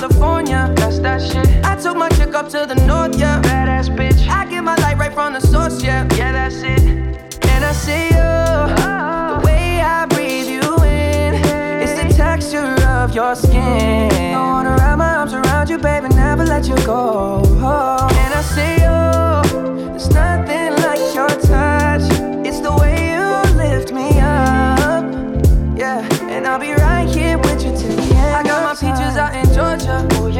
California. That's that shit. I took my chick up to the north, yeah. Badass bitch. I get my light right from the source, yeah. Yeah, that's it. And I see you. The way I breathe you in. It's the texture of your skin. I wanna wrap my arms around you, baby, never let you go. And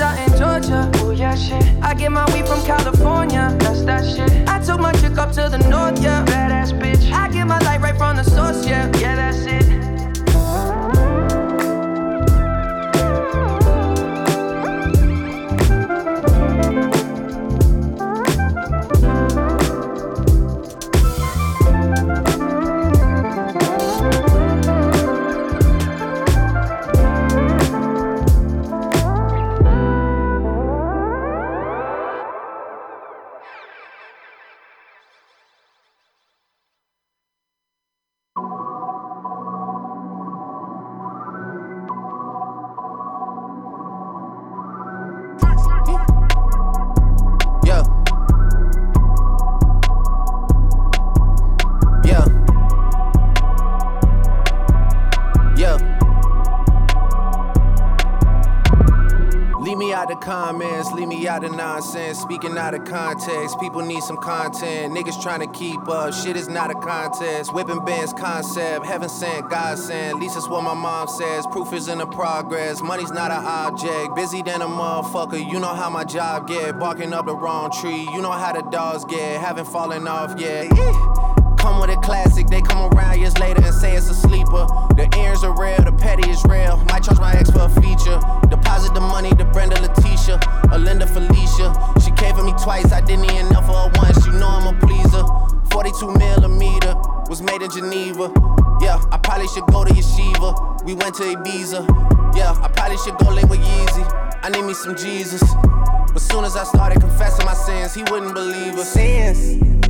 Peaches out in Georgia. Oh yeah, shit. I get my weed from California. That's that shit. I took my chick up to the north, yeah. Badass Speaking out of context, people need some content. Niggas trying to keep up, shit is not a contest. Whipping bands concept, heaven sent, God sent. At least that's what my mom says. Proof is in the progress, money's not an object. Busy than a motherfucker, you know how my job get. Barking up the wrong tree, you know how the dogs get. Haven't fallen off yet. Come with a classic, they come around years later and say it's a sleeper. The earrings are real, the petty is real. Might charge my ex for a feature. Deposit the money to Brenda Letitia, or Linda Felicia. She came for me twice, I didn't even know for her once. You know I'm a pleaser. 42 millimeter was made in Geneva. Yeah, I probably should go to Yeshiva. We went to Ibiza. Yeah, I probably should go link with Yeezy. I need me some Jesus. But soon as I started confessing my sins, he wouldn't believe us. Sins.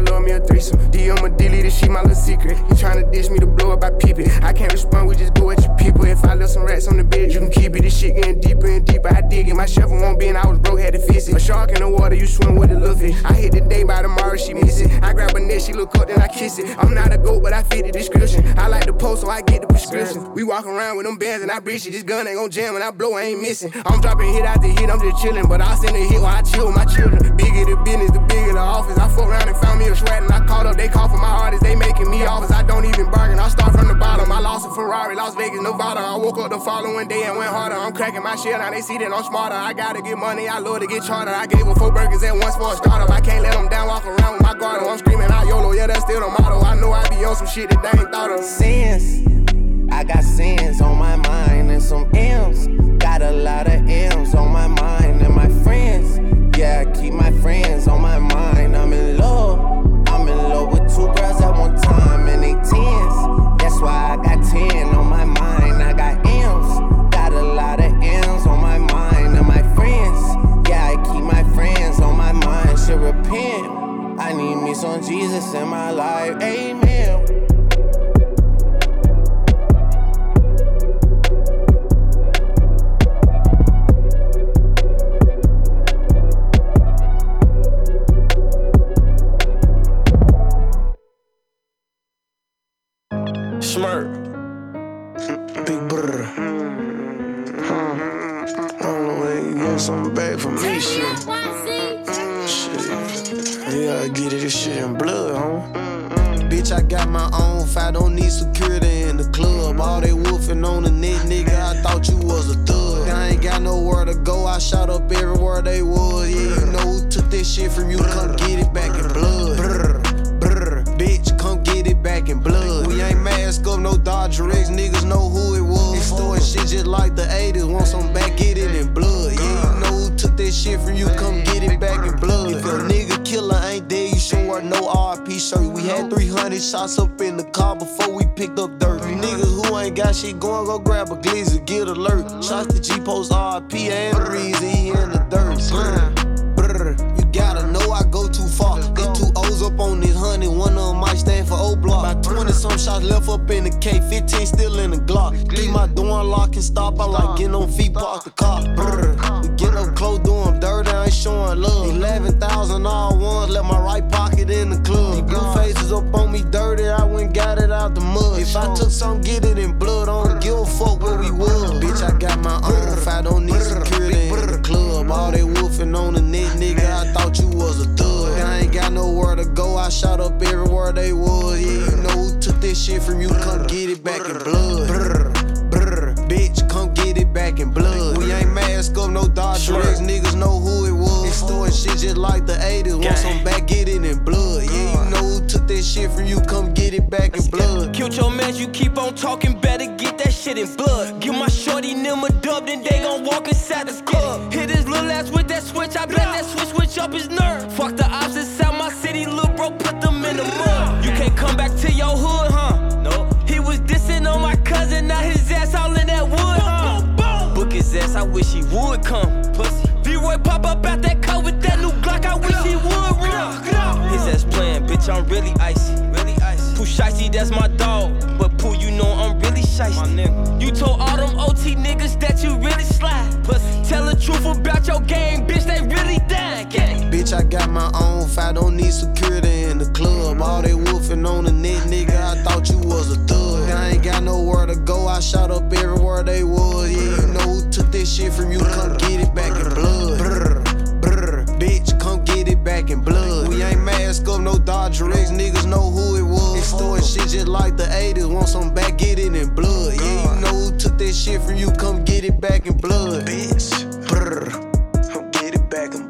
Love me a threesome. DM a delete this shit, my little secret. He tryna dish me to blow up, I peep it. I can't respond, we just go at your people. If I left some rats on the bed, you can keep it. This shit getting deeper and deeper. I dig it. My shovel won't be, and I was broke, had to fix it. A shark in the water, you swim with a little fish. I hit the day by tomorrow, she miss it. I grab a neck, she look up, then I kiss it. I'm not a goat, but I fit the description. I like the post, so I get the prescription. We walk around with them bands and I breach it. This gun ain't gon' jam, and I blow, I ain't missing. I'm dropping hit after hit, I'm just chillin', but I send a hit while I chill with my children. Bigger the business, the bigger the office. I fuck around and found me a sweat, and I called up, they call for my artists, they making me offers. I don't even bargain, I start from the bottom. I lost a Ferrari, Las Vegas, Nevada. I woke up the following day and went harder. I'm cracking my shit, now they see that I'm smarter. I gotta get money, I love to get charter. I gave her four burgers at once for a startup. I can't let them down, walk around with my guard. I'm screaming out YOLO, yeah, that's still the motto. I know I be on some shit that they ain't thought of. Sins, I got sins on my mind and some M's. Got a lot of M's on my mind and my friends. Yeah, I keep my friends on my mind. I'm two at one time and they tens. That's why I got 10 on my mind. I got M's. Got a lot of M's on my mind and my friends. Yeah, I keep my friends on my mind. Should repent. I need me some Jesus in my life. Amen. Smirk. Big brr. I don't know when you get something back from me, shit. Shit. You gotta get it, this shit in blood, huh? Bitch, I got my own fight, don't need security in the club. All they wolfing on the net, nigga, I thought you was a thug. I ain't got nowhere to go, I shot up everywhere they was. Yeah, you know who took this shit from you, come get it back in blood. Back in blood. We ain't mask up, no Dodger X, niggas know who it was. It's throwing shit just like the 80s, want some back, get it in blood. Yeah, you know who took that shit from you, come get it back in blood. If your nigga killer ain't dead, you should wear no RP shirt. We had 300 shots up in the car before we picked up dirt. You niggas who ain't got shit going, go grab a glizzy, get alert. Shots to G Post RP and the reason he in the dirt. Honey, one of them might stand for O block. About 20 some shots left up in the K, 15 still in the Glock. Keep my door unlocked and stop. I like getting on feet, park the car. Brr, we get up close, doing dirty, I ain't showing love. 11,000 all ones, left my right pocket in the club. These blue faces up on me dirty, I went got it out the mud. If I took some, get it in blood, I don't give a fuck where we was. Bitch, I got my own fight, don't need security in the club. All they wolfing on the shot up everywhere they was. Yeah, you know who took this shit from you, come get it back in blood. Brr, brr, bitch, come get it back in blood. We ain't mask up, no Dodger X, niggas know who it was. It's throwing shit just like the 80s, want some back, get it in blood. Yeah, you know who took this shit from you, come get it back in blood. Killed your man, you keep on talking, better get that shit in blood. Give my shorty them a dub, then they gon' walk inside the club. Hit his little ass with that switch, I bet that switch switch up his nerve. Fuck the ops inside my city, little bro, put them in the mud. You can't come back to your hood, huh? No. He was dissing on my cousin, now his ass all in that wood, huh? Book his ass, I wish he would come. Pussy. V-Roy pop up out that car with that new Glock, I wish he would run. His ass playing, bitch, I'm really icy. Really icy. Pooh Shicey, that's my dog. But Pooh, you know I'm really shicey. You told all them OT niggas that you really slide. Pussy. Tell the truth about your game, bitch, they really dying. Bitch, I got my own fight, don't need security in the club. All they wolfing on the net, nigga, I thought you was a thug. I ain't got nowhere to go, I shot up everywhere they was. Yeah, you know who took this shit from you, come get it back in blood. Brr, brr, bitch, come get it back in blood. We ain't mask up, no Dodger X, niggas know who it was. It's throwing shit just like the 80s, want some back, get it in blood. Yeah, you know who took this shit from you, come get it back in blood. Bitch, brr, come get it back in blood.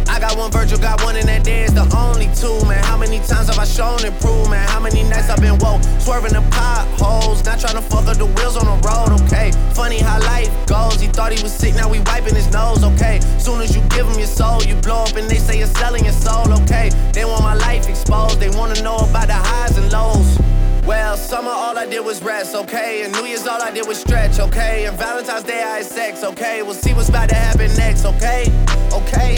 got one Virgil, got one, and that day is the only two, man. How many times have I shown man? How many nights I've been woke, swerving the potholes, not trying to fuck up the wheels on the road, okay? Funny how life goes. He thought he was sick, now we wiping his nose, okay? Soon as you give him your soul, you blow up and they say you're selling your soul, okay? They want my life exposed, they wanna know about the highs and lows. Well, summer all I did was rest, okay? And New Year's all I did was stretch, okay? And Valentine's Day I had sex, okay? We'll see what's about to happen next, okay? Okay,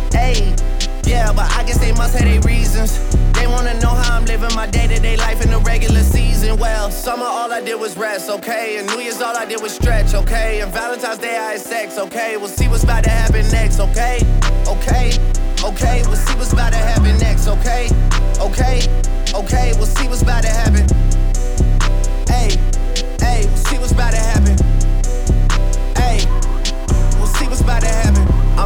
ayy. Yeah, but I guess they must have their reasons. They wanna know how I'm living my day to day life in the regular season. Well, summer all I did was rest, okay? And New Year's all I did was stretch, okay? And Valentine's Day I had sex, okay? We'll see what's about to happen next, okay? Okay, okay, we'll see what's about to happen next, okay? Okay, okay, we'll see what's about to happen. Hey, hey, we'll see what's about to happen.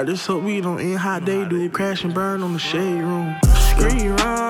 I just hope we don't end how they do, crash and burn on the shade room. Screen runner,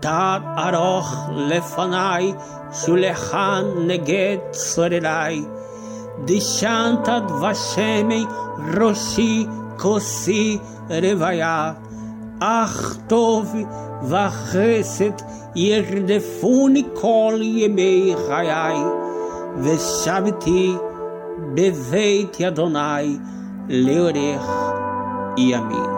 Tad aroch lefanai, shulechan neged de chantad vashemei, roshi kosi revaya. Ach tov vachesed, yerdefuni kol yemei chayai. Veshaviti beveit yadonai, leorech yamin.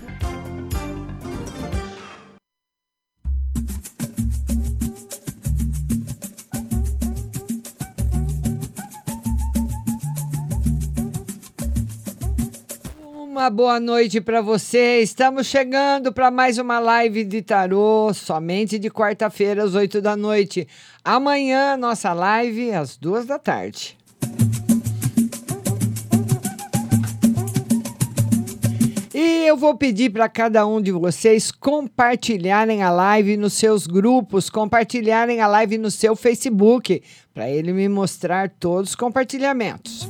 Uma boa noite para você. Estamos chegando para mais uma live de tarô, somente de quarta-feira às 8 da noite. Amanhã, nossa live às duas da tarde. E eu vou pedir para cada um de vocês compartilharem a live nos seus grupos, compartilharem a live no seu Facebook, para ele me mostrar todos os compartilhamentos.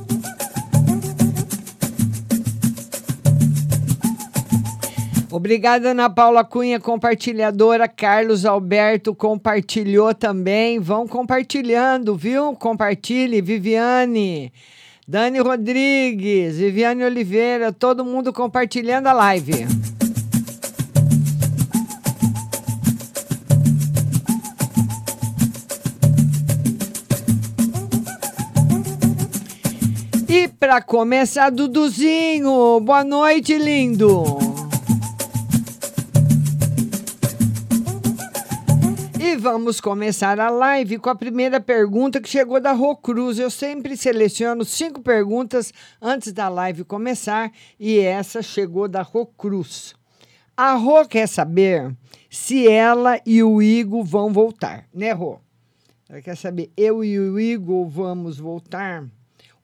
Obrigada, Ana Paula Cunha, compartilhadora. Carlos Alberto compartilhou também. Vão compartilhando, viu? Compartilhe. Viviane, Dani Rodrigues, Viviane Oliveira, todo mundo compartilhando a live. E para começar, Duduzinho, boa noite, lindo. E vamos começar a live com a primeira pergunta que chegou da Rô Cruz. Eu sempre seleciono cinco perguntas antes da live começar e essa chegou da Rô Cruz. A Rô quer saber se ela e o Igor vão voltar, né, Rô? Ela quer saber, eu e o Igor vamos voltar?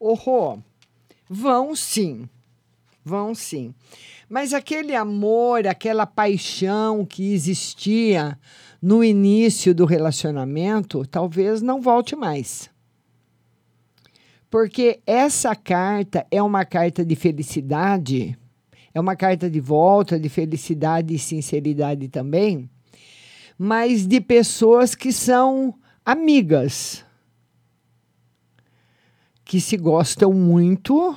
Ô, Rô, vão sim, vão sim. Mas aquele amor, aquela paixão que existia no início do relacionamento, talvez não volte mais. Porque essa carta é uma carta de felicidade, é uma carta de volta, de felicidade e sinceridade também, mas de pessoas que são amigas, que se gostam muito,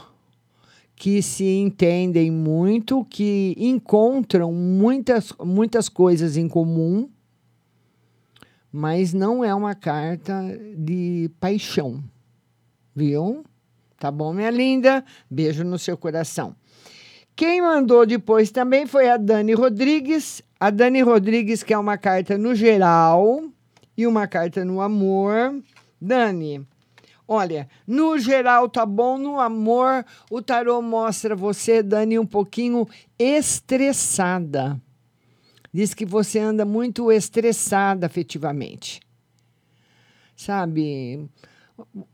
que se entendem muito, que encontram muitas, muitas coisas em comum mas não é uma carta de paixão, viu? Tá bom, minha linda? Beijo no seu coração. Quem mandou depois também foi a Dani Rodrigues. A Dani Rodrigues quer uma carta no geral e uma carta no amor. Dani, olha, no geral tá bom, no amor o tarô mostra você, Dani, um pouquinho estressada diz que você anda muito estressada afetivamente. Sabe?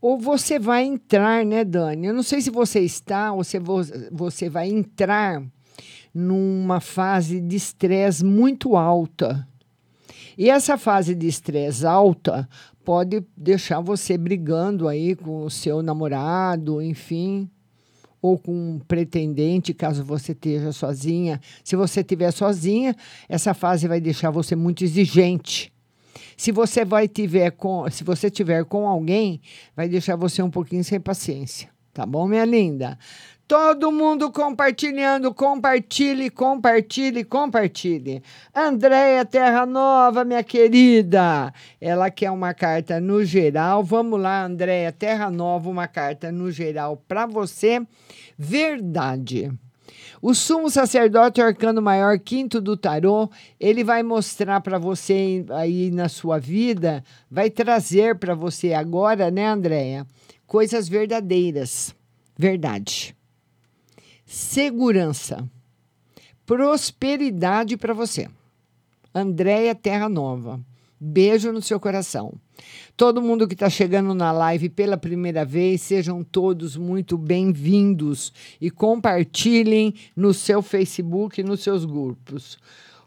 Ou você vai entrar, né, Dani? Eu não sei se você está ou se você vai entrar numa fase de estresse muito alta. E essa fase de estresse alta pode deixar você brigando aí com o seu namorado, enfim ou com um pretendente, caso você esteja sozinha. Se você estiver sozinha, essa fase vai deixar você muito exigente. Se você vai tiver com, se você tiver com alguém, vai deixar você um pouquinho sem paciência. Tá bom, minha linda? Todo mundo compartilhando, compartilhe, compartilhe, compartilhe. Andréia Terra Nova, minha querida, ela quer uma carta no geral. Vamos lá, Andréia Terra Nova, uma carta no geral para você. Verdade. O sumo sacerdote arcano maior quinto do tarô, ele vai mostrar para você aí na sua vida, vai trazer para você agora, né, Andréia, coisas verdadeiras. Verdade segurança, prosperidade para você. Andréia Terra Nova. Beijo no seu coração. Todo mundo que está chegando na live pela primeira vez, sejam todos muito bem-vindos e compartilhem no seu Facebook e nos seus grupos.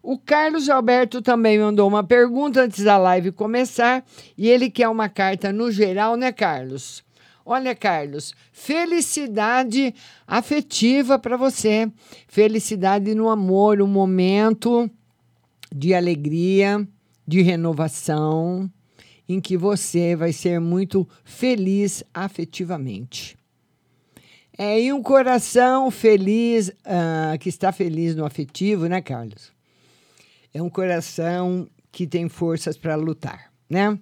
O Carlos Alberto também mandou uma pergunta antes da live começar e ele quer uma carta no geral, né, Carlos? Olha, Carlos, felicidade afetiva para você, felicidade no amor, um momento de alegria, de renovação, em que você vai ser muito feliz afetivamente. É, e um coração feliz, uh, que está feliz no afetivo, né, Carlos? É um coração que tem forças para lutar, né?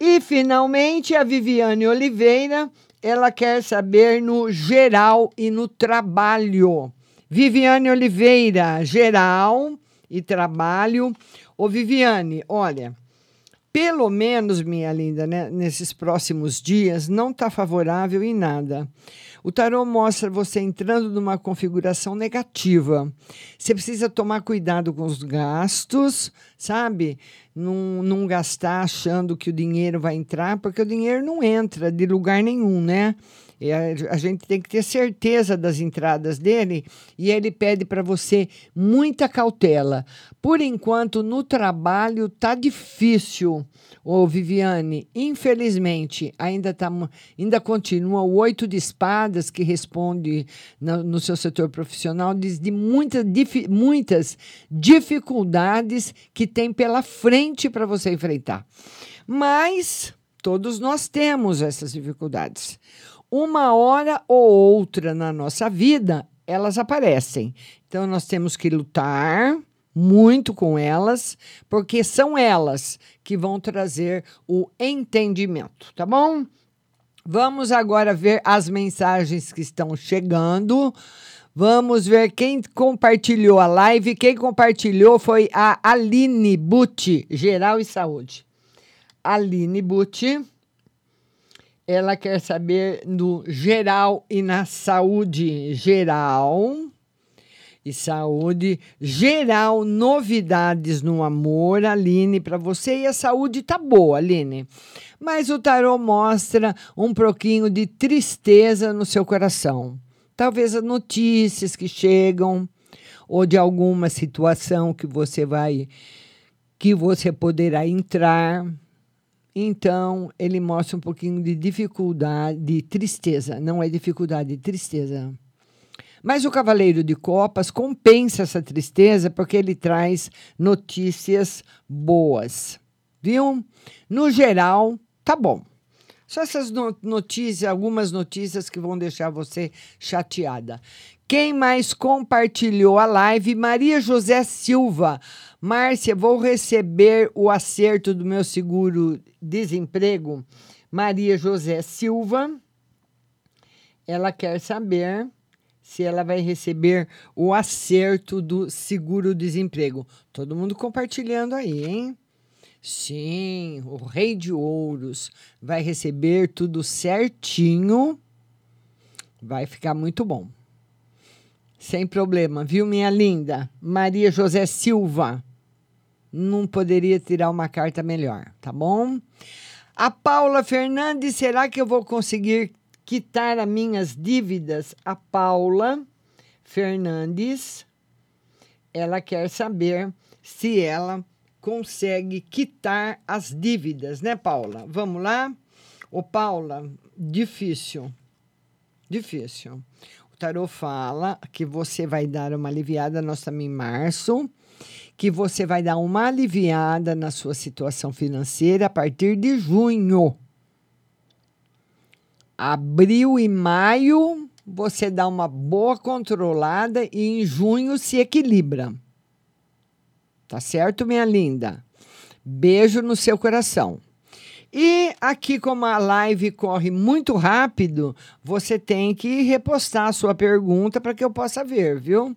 E, finalmente, a Viviane Oliveira, ela quer saber no geral e no trabalho. Viviane Oliveira, geral e trabalho. Ô, Viviane, olha, pelo menos, minha linda, né, nesses próximos dias, não está favorável em nada. O tarô mostra você entrando numa configuração negativa. Você precisa tomar cuidado com os gastos, sabe? Não, não gastar achando que o dinheiro vai entrar, porque o dinheiro não entra de lugar nenhum, né? A, gente tem que ter certeza das entradas dele e ele pede para você muita cautela. Por enquanto, no trabalho tá difícil, ô Viviane. Infelizmente, ainda, tá, ainda continua o oito de espadas que responde no, no seu setor profissional, diz de muita, dif, muitas dificuldades que tem pela frente para você enfrentar. Mas todos nós temos essas dificuldades uma hora ou outra na nossa vida, elas aparecem. Então, nós temos que lutar muito com elas, porque são elas que vão trazer o entendimento, tá bom? Vamos agora ver as mensagens que estão chegando. Vamos ver quem compartilhou a live. Quem compartilhou foi a Aline Butti, Geral e Saúde. Aline Butti. Ela quer saber no geral e na saúde geral e saúde geral, novidades no amor, Aline, para você. E a saúde tá boa, Aline. Mas o tarô mostra um pouquinho de tristeza no seu coração. Talvez as notícias que chegam ou de alguma situação que você vai que você poderá entrar então, ele mostra um pouquinho de dificuldade, de tristeza. Não é dificuldade, é tristeza. Mas o Cavaleiro de Copas compensa essa tristeza porque ele traz notícias boas. Viu? No geral, tá bom. Só essas notícias, algumas notícias que vão deixar você chateada. Quem mais compartilhou a live? Maria José Silva. Márcia, vou receber o acerto do meu seguro desemprego. Maria José Silva. Ela quer saber se ela vai receber o acerto do seguro desemprego. Todo mundo compartilhando aí, hein? Sim, o Rei de Ouros vai receber tudo certinho. Vai ficar muito bom. Sem problema, viu, minha linda? Maria José Silva. Não poderia tirar uma carta melhor, tá bom? A Paula Fernandes, será que eu vou conseguir quitar as minhas dívidas? A Paula Fernandes, ela quer saber se ela consegue quitar as dívidas, né, Paula? Vamos lá? Ô, Paula, difícil. Difícil tarô fala que você vai dar uma aliviada, nós estamos em março, que você vai dar uma aliviada na sua situação financeira a partir de junho. Abril e maio, você dá uma boa controlada e em junho se equilibra. Tá certo, minha linda? Beijo no seu coração. E aqui, como a live corre muito rápido, você tem que repostar a sua pergunta para que eu possa ver, viu?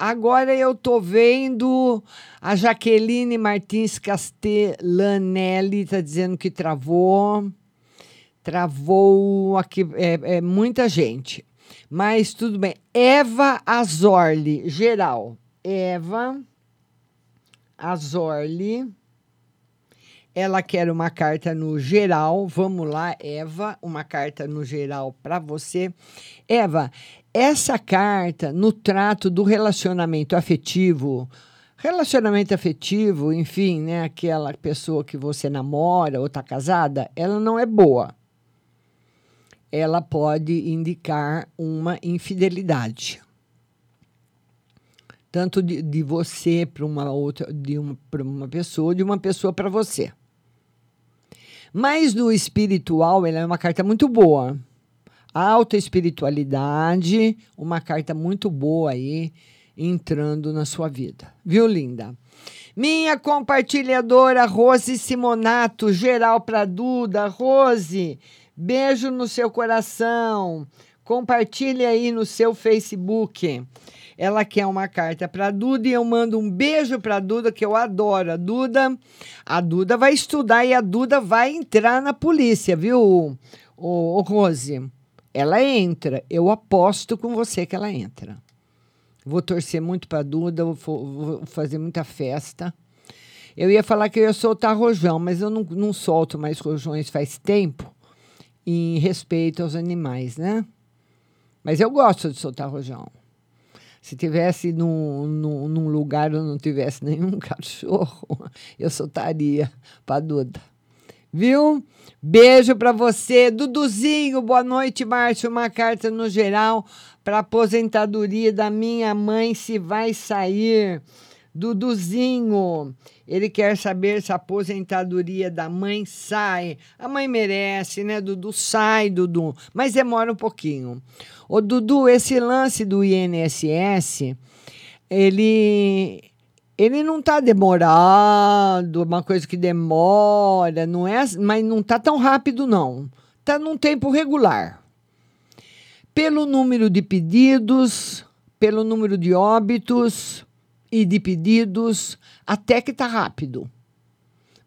Agora eu tô vendo a Jaqueline Martins Castellanelli está dizendo que travou. Travou aqui é, é muita gente. Mas tudo bem. Eva Azorli, geral. Eva Azorli. Ela quer uma carta no geral. Vamos lá, Eva, uma carta no geral para você. Eva, essa carta no trato do relacionamento afetivo, relacionamento afetivo, enfim, né, aquela pessoa que você namora ou está casada, ela não é boa. Ela pode indicar uma infidelidade tanto de, de você para uma outra, de uma uma pessoa, de uma pessoa para você. Mas no espiritual, ela é uma carta muito boa. Alta espiritualidade, uma carta muito boa aí entrando na sua vida. Viu, linda? Minha compartilhadora Rose Simonato, geral para Duda. Rose, Beijo no seu coração. Compartilhe aí no seu Facebook. Ela quer uma carta para Duda e eu mando um beijo para Duda que eu adoro a Duda. A Duda vai estudar e a Duda vai entrar na polícia, viu, o, Rose? Ela entra. Eu aposto com você que ela entra. Vou torcer muito para Duda, vou, fazer muita festa. Eu ia falar que eu ia soltar rojão, mas eu não, não solto mais rojões faz tempo, em respeito aos animais, né? Mas eu gosto de soltar rojão. Se tivesse num, num, num lugar onde não tivesse nenhum cachorro, eu soltaria para Duda. Viu? Beijo para você. Duduzinho, boa noite, Márcio. Uma carta no geral para aposentadoria da minha mãe se vai sair. Duduzinho, ele quer saber se a aposentadoria da mãe sai. A mãe merece, né, Dudu? Sai, Dudu. Mas demora um pouquinho. Ô, Dudu, esse lance do INSS, ele ele não está demorado, uma coisa que demora, não é, mas não está tão rápido não. Está num tempo regular. Pelo número de pedidos, pelo número de óbitos e de pedidos, até que está rápido.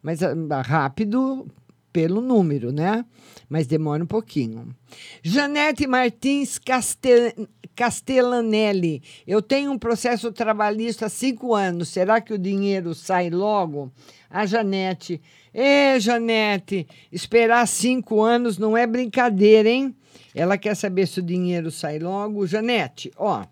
Mas ah, rápido pelo número, né? Mas demora um pouquinho. Janete Martins Castel... Castellanelli, eu tenho um processo trabalhista há cinco anos. Será que o dinheiro sai logo? A Janete. Ê, Janete, esperar cinco anos não é brincadeira, hein? Ela quer saber se o dinheiro sai logo. Janete, ó.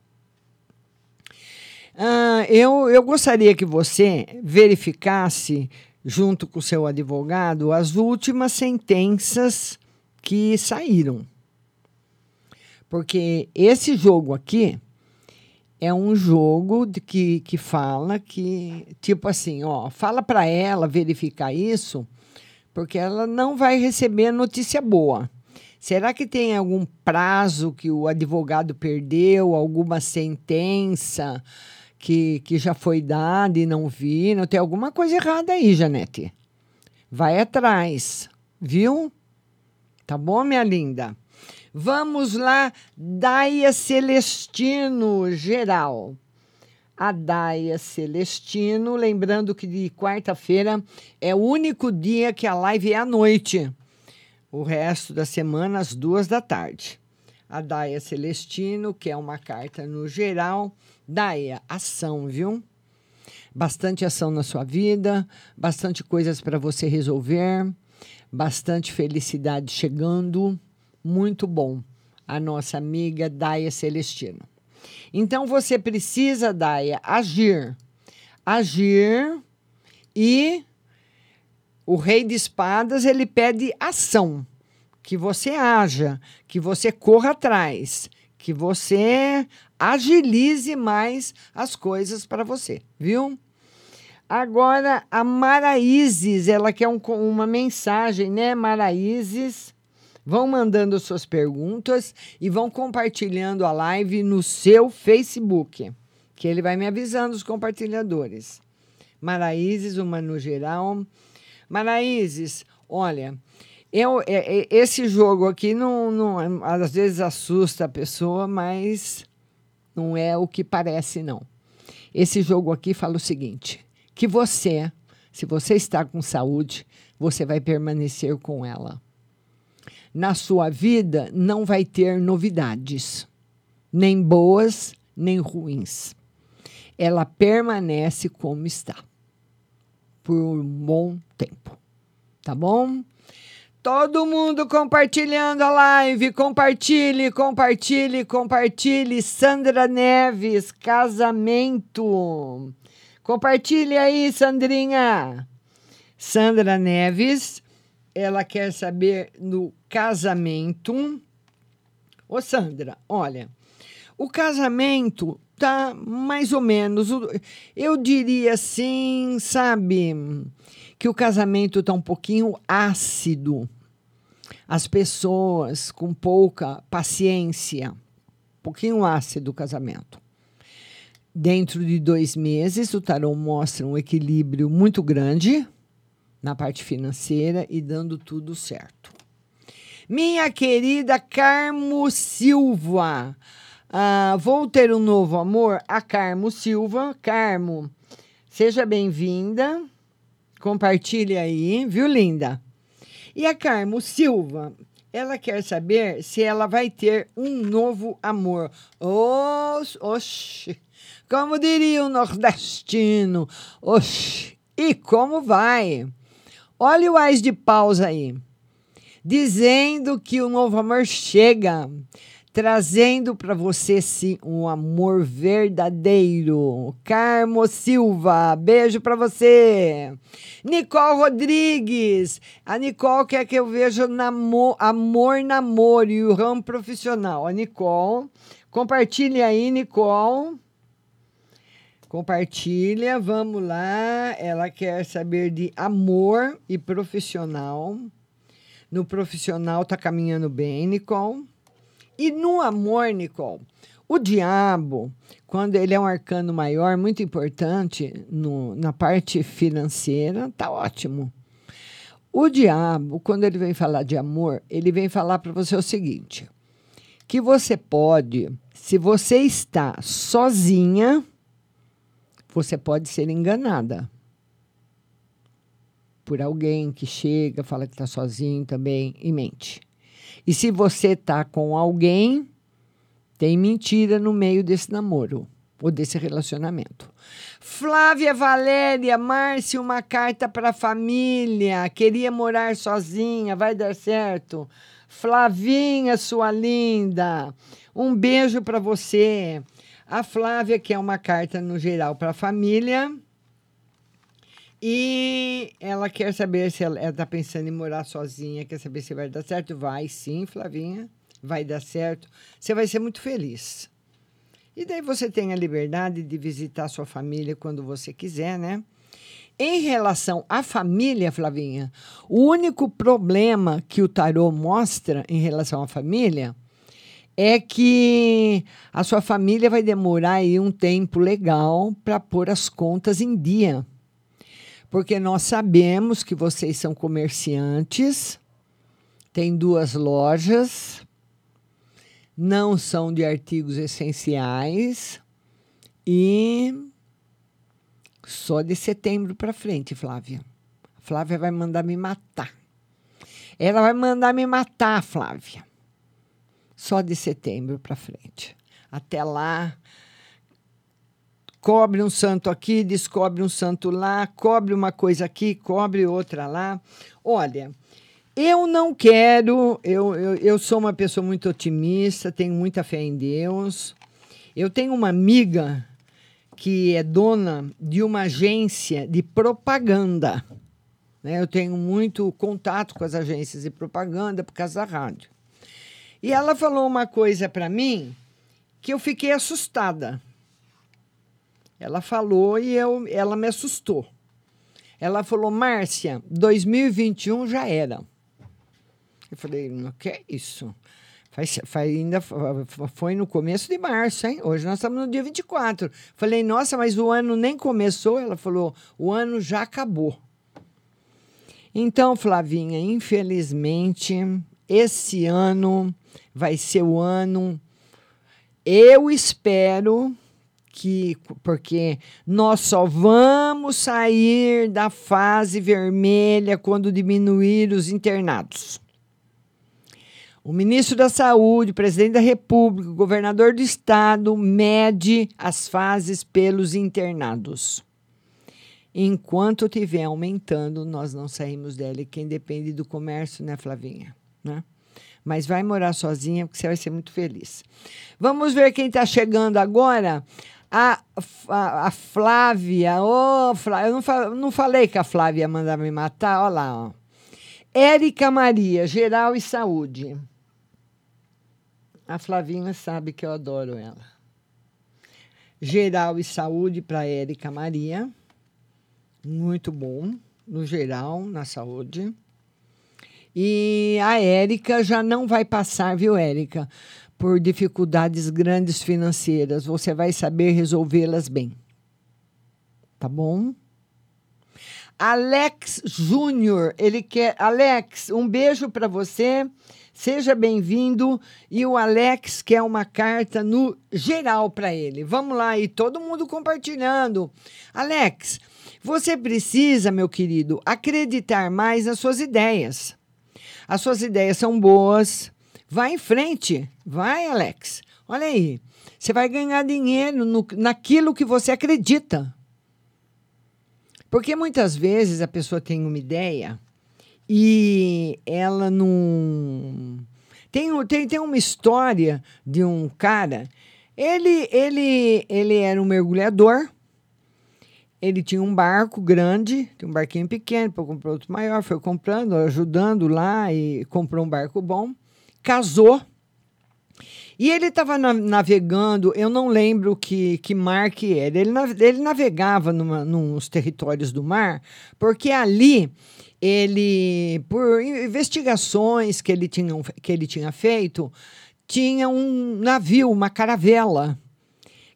Uh, eu, eu gostaria que você verificasse junto com o seu advogado, as últimas sentenças que saíram. Porque esse jogo aqui é um jogo de que, que fala que, tipo assim, ó, fala para ela verificar isso, porque ela não vai receber notícia boa. Será que tem algum prazo que o advogado perdeu, alguma sentença? Que, que já foi dada e não vi. Não tem alguma coisa errada aí, Janete. Vai atrás, viu? Tá bom, minha linda? Vamos lá, Daia Celestino, geral. A Daia Celestino, lembrando que de quarta-feira é o único dia que a live é à noite. O resto da semana, às duas da tarde. A Daia Celestino, que é uma carta no geral Daia, ação, viu? Bastante ação na sua vida, bastante coisas para você resolver, bastante felicidade chegando. Muito bom. A nossa amiga Daia Celestino. Então você precisa, Daia, agir. Agir e o rei de espadas ele pede ação, que você haja, que você corra atrás, que você agilize mais as coisas para você, viu? Agora, a Maraízes, ela quer um, uma mensagem, né, Maraízes? Vão mandando suas perguntas e vão compartilhando a live no seu Facebook, que ele vai me avisando os compartilhadores. Maraízes, uma no geral. Maraízes, olha, eu, é, é, esse jogo aqui não, não, às vezes assusta a pessoa, mas não é o que parece, não. Esse jogo aqui fala o seguinte: que você, se você está com saúde, você vai permanecer com ela. Na sua vida não vai ter novidades, nem boas, nem ruins. Ela permanece como está por um bom tempo. Tá bom? Todo mundo compartilhando a live. Compartilhe, compartilhe, compartilhe. Sandra Neves, casamento. Compartilhe aí, Sandrinha. Sandra Neves, ela quer saber no casamento. Ô, Sandra, olha, o casamento tá mais ou menos. Eu diria assim, sabe? Que o casamento está um pouquinho ácido. As pessoas com pouca paciência, um pouquinho ácido o casamento. Dentro de dois meses, o tarô mostra um equilíbrio muito grande na parte financeira e dando tudo certo. Minha querida Carmo Silva. Ah, vou ter um novo amor? A Carmo Silva. Carmo, seja bem-vinda. Compartilhe aí, viu, linda? E a Carmo Silva, ela quer saber se ela vai ter um novo amor. Oxe, oxe. como diria o nordestino, oxe, e como vai? Olha o Ais de Pausa aí, dizendo que o novo amor chega, trazendo para você sim um amor verdadeiro. Carmo Silva, beijo para você. Nicole Rodrigues, a Nicole quer que eu veja namo, amor, namoro e o ramo profissional. A Nicole, compartilha aí, Nicole. Compartilha, vamos lá. Ela quer saber de amor e profissional. No profissional tá caminhando bem, Nicole. E no amor, Nicole, o diabo, quando ele é um arcano maior, muito importante no, na parte financeira, tá ótimo. O diabo, quando ele vem falar de amor, ele vem falar para você o seguinte: que você pode, se você está sozinha, você pode ser enganada por alguém que chega, fala que está sozinho também e mente. E se você está com alguém, tem mentira no meio desse namoro ou desse relacionamento. Flávia Valéria, Márcia, uma carta para a família. Queria morar sozinha, vai dar certo. Flavinha, sua linda, um beijo para você. A Flávia, que é uma carta no geral para a família. E ela quer saber se ela está pensando em morar sozinha, quer saber se vai dar certo. Vai sim, Flavinha, vai dar certo. Você vai ser muito feliz. E daí você tem a liberdade de visitar sua família quando você quiser, né? Em relação à família, Flavinha, o único problema que o tarô mostra em relação à família é que a sua família vai demorar aí um tempo legal para pôr as contas em dia. Porque nós sabemos que vocês são comerciantes, têm duas lojas, não são de artigos essenciais e só de setembro para frente, Flávia. Flávia vai mandar me matar. Ela vai mandar me matar, Flávia. Só de setembro para frente. Até lá, cobre um santo aqui, descobre um santo lá, cobre uma coisa aqui, cobre outra lá. Olha, eu não quero, eu, eu, eu sou uma pessoa muito otimista, tenho muita fé em Deus. Eu tenho uma amiga que é dona de uma agência de propaganda. Né? Eu tenho muito contato com as agências de propaganda por causa da rádio. E ela falou uma coisa para mim que eu fiquei assustada. Ela falou e eu, ela me assustou. Ela falou, Márcia, 2021 já era. Eu falei, o que é isso? Faz, faz, ainda foi no começo de março, hein? Hoje nós estamos no dia 24. Falei, nossa, mas o ano nem começou. Ela falou, o ano já acabou. Então, Flavinha, infelizmente, esse ano vai ser o ano. Eu espero que, porque nós só vamos sair da fase vermelha quando diminuir os internados. O ministro da Saúde, presidente da República, governador do estado mede as fases pelos internados. Enquanto estiver aumentando, nós não saímos dela. E quem depende do comércio, né, Flavinha? Né? Mas vai morar sozinha, porque você vai ser muito feliz. Vamos ver quem está chegando agora. A, a, a Flávia. Oh, Flávia. Eu não, não falei que a Flávia ia mandar me matar. Olha lá. Ó. Érica Maria, Geral e Saúde. A Flavinha sabe que eu adoro ela. Geral e saúde para Érica Maria. Muito bom, no geral, na saúde. E a Érica já não vai passar, viu, Érica? Por dificuldades grandes financeiras. Você vai saber resolvê-las bem. Tá bom? Alex Júnior, ele quer. Alex, um beijo para você. Seja bem-vindo. E o Alex quer uma carta no geral para ele. Vamos lá, e todo mundo compartilhando. Alex, você precisa, meu querido, acreditar mais nas suas ideias. As suas ideias são boas. Vai em frente. Vai, Alex. Olha aí. Você vai ganhar dinheiro no, naquilo que você acredita. Porque muitas vezes a pessoa tem uma ideia e ela não. Tem, tem, tem uma história de um cara. Ele, ele, ele era um mergulhador. Ele tinha um barco grande, um barquinho pequeno, depois comprou outro maior, foi comprando, ajudando lá e comprou um barco bom. Casou. E ele estava navegando, eu não lembro que, que mar que era. Ele, ele navegava numa, nos territórios do mar, porque ali ele, por investigações que ele tinha, que ele tinha feito, tinha um navio, uma caravela,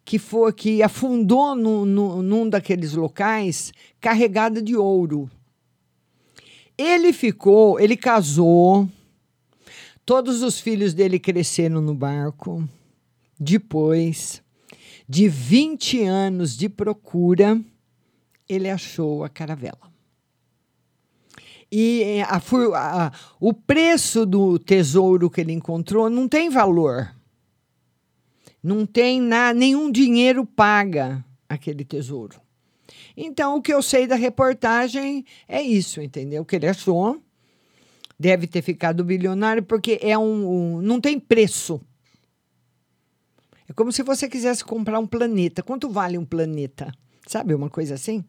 que foi que afundou no, no, num daqueles locais carregada de ouro. Ele ficou, ele casou, todos os filhos dele cresceram no barco. Depois de 20 anos de procura, ele achou a caravela. E eh, a, a, o preço do tesouro que ele encontrou não tem valor. Não tem na, nenhum dinheiro paga aquele tesouro. Então, o que eu sei da reportagem é isso, entendeu? Que ele achou. Deve ter ficado bilionário porque é um, um não tem preço. É como se você quisesse comprar um planeta. Quanto vale um planeta? Sabe uma coisa assim?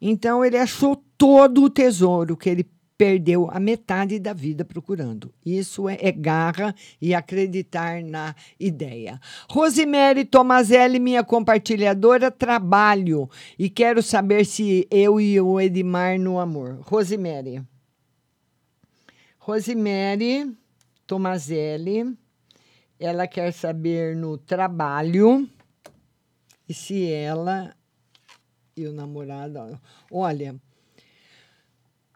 Então ele achou todo o tesouro que ele perdeu a metade da vida procurando. Isso é, é, garra e acreditar na ideia. Rosemary Tomazelli, minha compartilhadora, trabalho e quero saber se eu e o Edmar no amor. Rosemary. Rosemary Tomazelli, ela quer saber no trabalho e se ela e o namorado. Olha,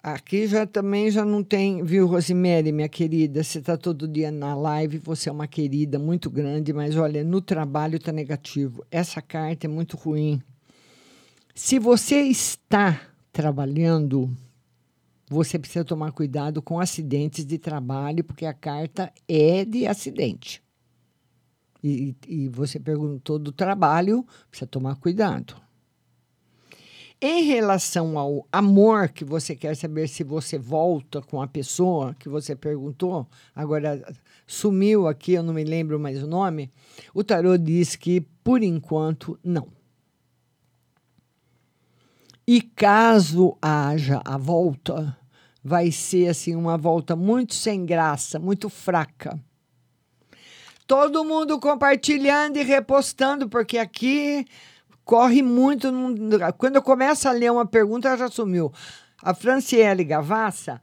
aqui já também já não tem, viu, Rosemary, minha querida? Você está todo dia na live, você é uma querida muito grande, mas olha, no trabalho está negativo. Essa carta é muito ruim. Se você está trabalhando, você precisa tomar cuidado com acidentes de trabalho, porque a carta é de acidente. E, e você perguntou do trabalho, precisa tomar cuidado. Em relação ao amor, que você quer saber se você volta com a pessoa que você perguntou, agora sumiu aqui, eu não me lembro mais o nome. O tarô diz que, por enquanto, não. E caso haja a volta, vai ser assim uma volta muito sem graça, muito fraca. Todo mundo compartilhando e repostando, porque aqui corre muito. Quando eu começo a ler uma pergunta, ela já sumiu. A Franciele Gavassa.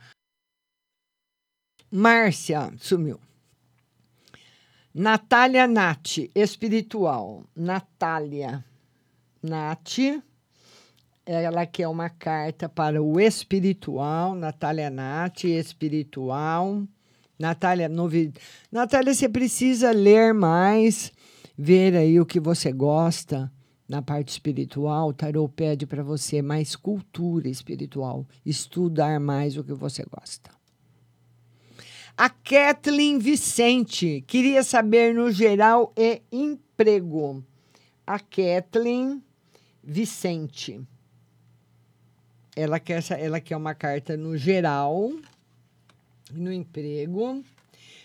Márcia sumiu. Natália Nati, espiritual. Natália Nati, ela quer uma carta para o espiritual. Natália Nati, espiritual. Natália, novi... Natália, você precisa ler mais, ver aí o que você gosta na parte espiritual, o tarô pede para você mais cultura espiritual, estudar mais o que você gosta. A Kathleen Vicente queria saber no geral e emprego. A Kathleen Vicente. Ela quer, ela quer uma carta no geral, no emprego,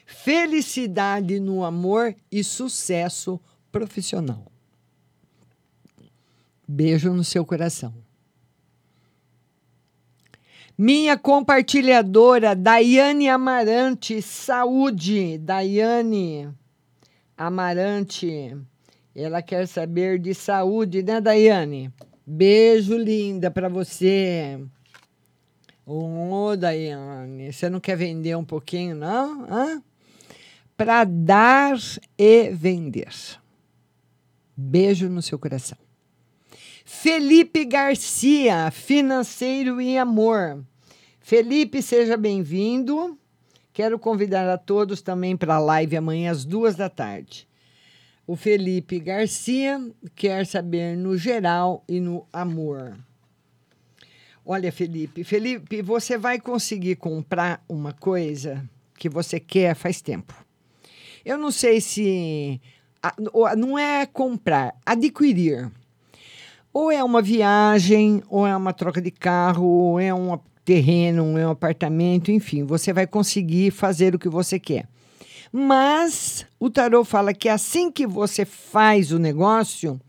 felicidade no amor e sucesso profissional. Beijo no seu coração. Minha compartilhadora, Daiane Amarante, saúde, Daiane Amarante. Ela quer saber de saúde, né, Daiane? Beijo linda para você. Ô, oh, Daiane, você não quer vender um pouquinho, não? Para dar e vender. Beijo no seu coração. Felipe Garcia, financeiro e amor. Felipe, seja bem-vindo. Quero convidar a todos também para a live amanhã às duas da tarde. O Felipe Garcia quer saber no geral e no amor. Olha, Felipe, Felipe, você vai conseguir comprar uma coisa que você quer faz tempo. Eu não sei se não é comprar, adquirir. Ou é uma viagem, ou é uma troca de carro, ou é um terreno, é um apartamento, enfim, você vai conseguir fazer o que você quer. Mas o tarô fala que assim que você faz o negócio,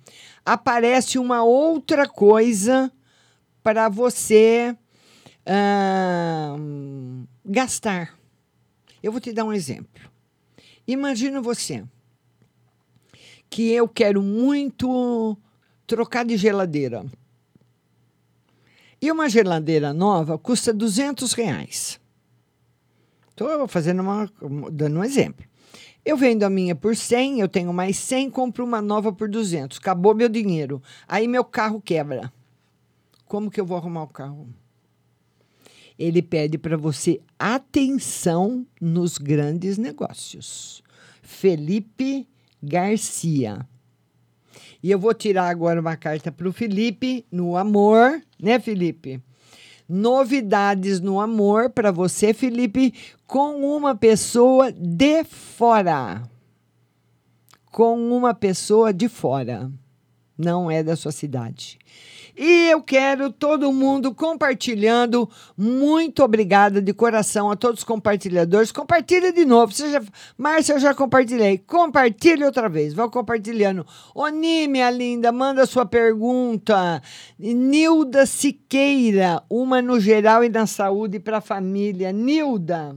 aparece uma outra coisa para você uh, gastar. Eu vou te dar um exemplo. Imagina você que eu quero muito trocar de geladeira. E uma geladeira nova custa 200 reais. Estou fazendo uma, dando um exemplo. Eu vendo a minha por 100, eu tenho mais 100, compro uma nova por 200. Acabou meu dinheiro. Aí meu carro quebra. Como que eu vou arrumar o carro? Ele pede para você atenção nos grandes negócios. Felipe Garcia. E eu vou tirar agora uma carta para o Felipe no amor, né, Felipe? Novidades no amor para você, Felipe, com uma pessoa de fora. Com uma pessoa de fora. Não é da sua cidade. E eu quero todo mundo compartilhando. Muito obrigada de coração a todos os compartilhadores. Compartilha de novo. Você já, Márcia, eu já compartilhei. Compartilhe outra vez. Vou compartilhando. Oni, minha linda, manda sua pergunta. Nilda Siqueira, uma no geral e na saúde para a família. Nilda.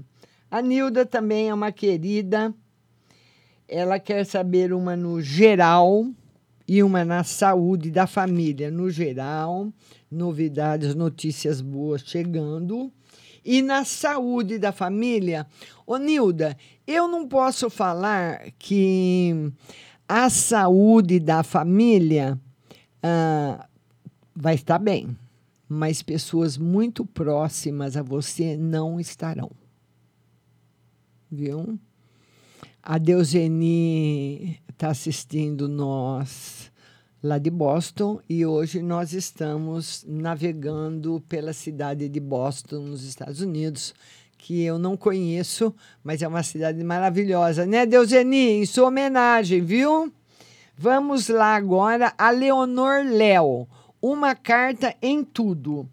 A Nilda também é uma querida. Ela quer saber uma no geral e uma na saúde da família no geral, novidades, notícias boas chegando. E na saúde da família, ô Nilda, eu não posso falar que a saúde da família ah, vai estar bem, mas pessoas muito próximas a você não estarão. Viu? A Deuseni está assistindo nós lá de Boston e hoje nós estamos navegando pela cidade de Boston, nos Estados Unidos, que eu não conheço, mas é uma cidade maravilhosa, né, Deuseni? Em sua homenagem, viu? Vamos lá agora a Leonor Léo. Uma carta em tudo.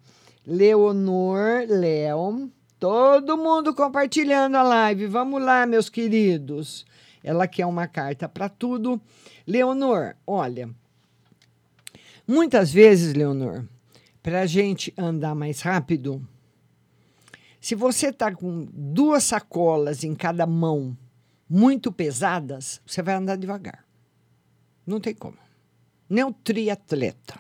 Leonor Léo. Todo mundo compartilhando a live. Vamos lá, meus queridos. Ela quer uma carta para tudo. Leonor, olha. Muitas vezes, Leonor, para a gente andar mais rápido, se você está com duas sacolas em cada mão muito pesadas, você vai andar devagar. Não tem como. Nem o triatleta.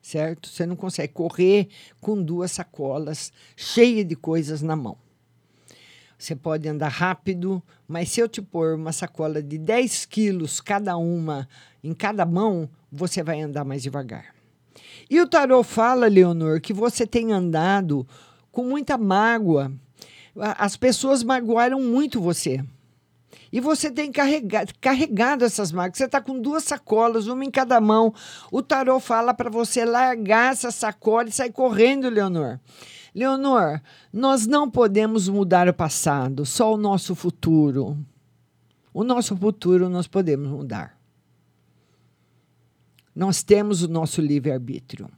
Certo? Você não consegue correr com duas sacolas cheias de coisas na mão. Você pode andar rápido, mas se eu te pôr uma sacola de 10 quilos cada uma em cada mão, você vai andar mais devagar. E o tarot fala, Leonor, que você tem andado com muita mágoa. As pessoas magoaram muito você. E você tem carregado, carregado essas mágoas. Você está com duas sacolas, uma em cada mão. O tarot fala para você largar essa sacola e sair correndo, Leonor. Leonor, nós não podemos mudar o passado, só o nosso futuro. O nosso futuro nós podemos mudar. Nós temos o nosso livre-arbítrio.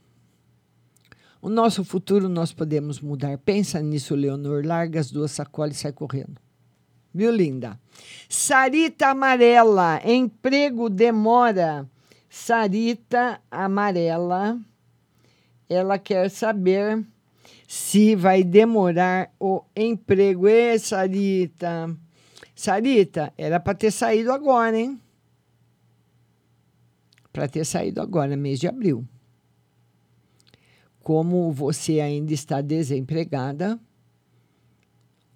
O nosso futuro nós podemos mudar. Pensa nisso, Leonor. Larga as duas sacolas e sai correndo. Viu, linda? Sarita Amarela. Emprego demora. Sarita Amarela. Ela quer saber se vai demorar o emprego. Ê, Sarita. Sarita, era para ter saído agora, hein? Para ter saído agora, mês de abril. Como você ainda está desempregada,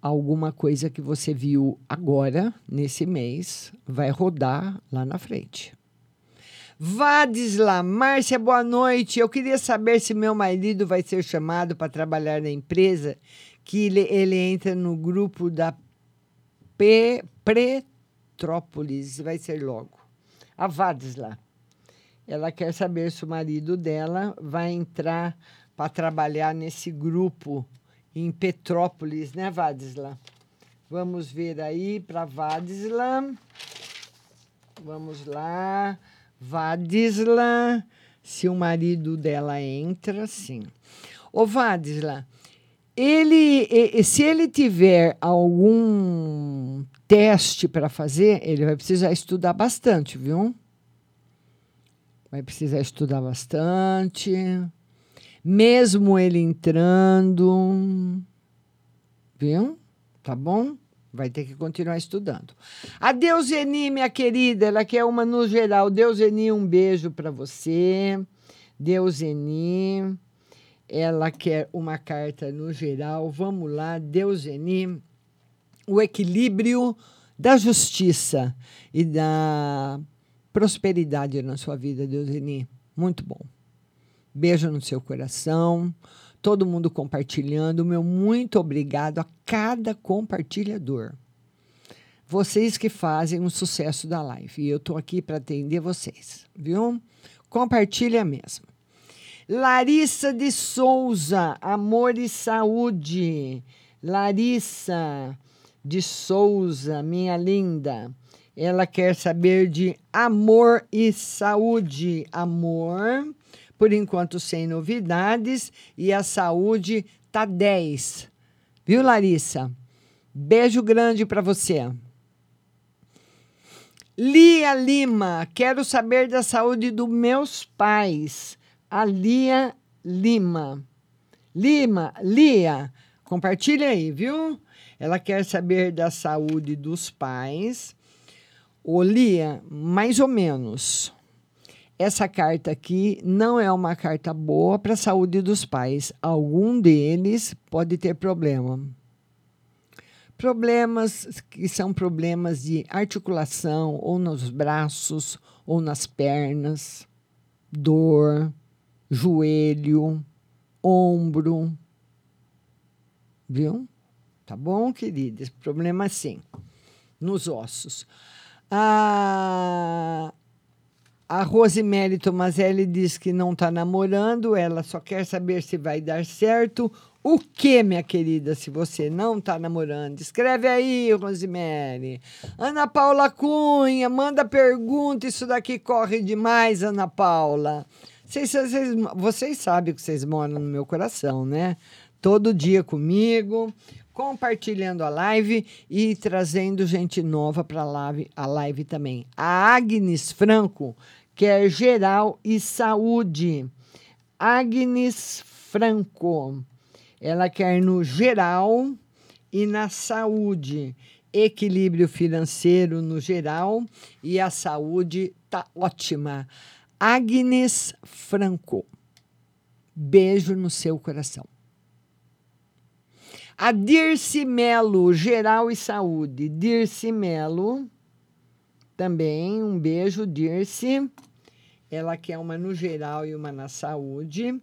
alguma coisa que você viu agora, nesse mês, vai rodar lá na frente. Vadisla, Márcia, boa noite. Eu queria saber se meu marido vai ser chamado para trabalhar na empresa que ele, ele entra no grupo da P, Petrópolis, vai ser logo. A Vadisla. Ela quer saber se o marido dela vai entrar para trabalhar nesse grupo em Petrópolis, né, Vadisla? Vamos ver aí para Vadisla. Vamos lá. Vadisla, se o marido dela entra, sim. Ô, Vadisla, ele, se ele tiver algum teste para fazer, ele vai precisar estudar bastante, viu? Vai precisar estudar bastante. Mesmo ele entrando, viu? Tá bom? Vai ter que continuar estudando. A Deuseni, minha querida, ela quer uma no geral. Deuseni, um beijo para você. Deuseni, ela quer uma carta no geral. Vamos lá, Deuseni. O equilíbrio da justiça e da prosperidade na sua vida, Deuseni. Muito bom. Beijo no seu coração todo mundo compartilhando. Meu muito obrigado a cada compartilhador. Vocês que fazem o sucesso da live. E eu estou aqui para atender vocês, viu? Compartilha mesmo. Larissa de Souza, Amor e Saúde. Larissa de Souza, minha linda. Ela quer saber de amor e saúde. Amor por enquanto sem novidades e a saúde tá 10. Viu, Larissa? Beijo grande para você. Lia Lima, quero saber da saúde dos meus pais. A Lia Lima. Lima, Lia, compartilha aí, viu? Ela quer saber da saúde dos pais. Ô, Lia, mais ou menos essa carta aqui não é uma carta boa para a saúde dos pais. Algum deles pode ter problema. Problemas que são problemas de articulação, ou nos braços, ou nas pernas, dor, joelho, ombro. Viu? Tá bom, queridas? Problema sim, nos ossos. Ah, a Rosemary Tomazelli diz que não está namorando, ela só quer saber se vai dar certo. O que, minha querida, se você não está namorando? Escreve aí, Rosemary. Ana Paula Cunha, manda pergunta. Isso daqui corre demais, Ana Paula. Vocês, vocês, vocês sabem que vocês moram no meu coração, né? Todo dia comigo, compartilhando a live e trazendo gente nova para a live, a live também. A Agnes Franco quer geral e saúde. Agnes Franco, ela quer no geral e na saúde. Equilíbrio financeiro no geral e a saúde tá ótima. Agnes Franco. Beijo no seu coração. A Dirce Melo, geral e saúde. Dirce Melo, também um beijo, Dirce. Ela quer uma no geral e uma na saúde.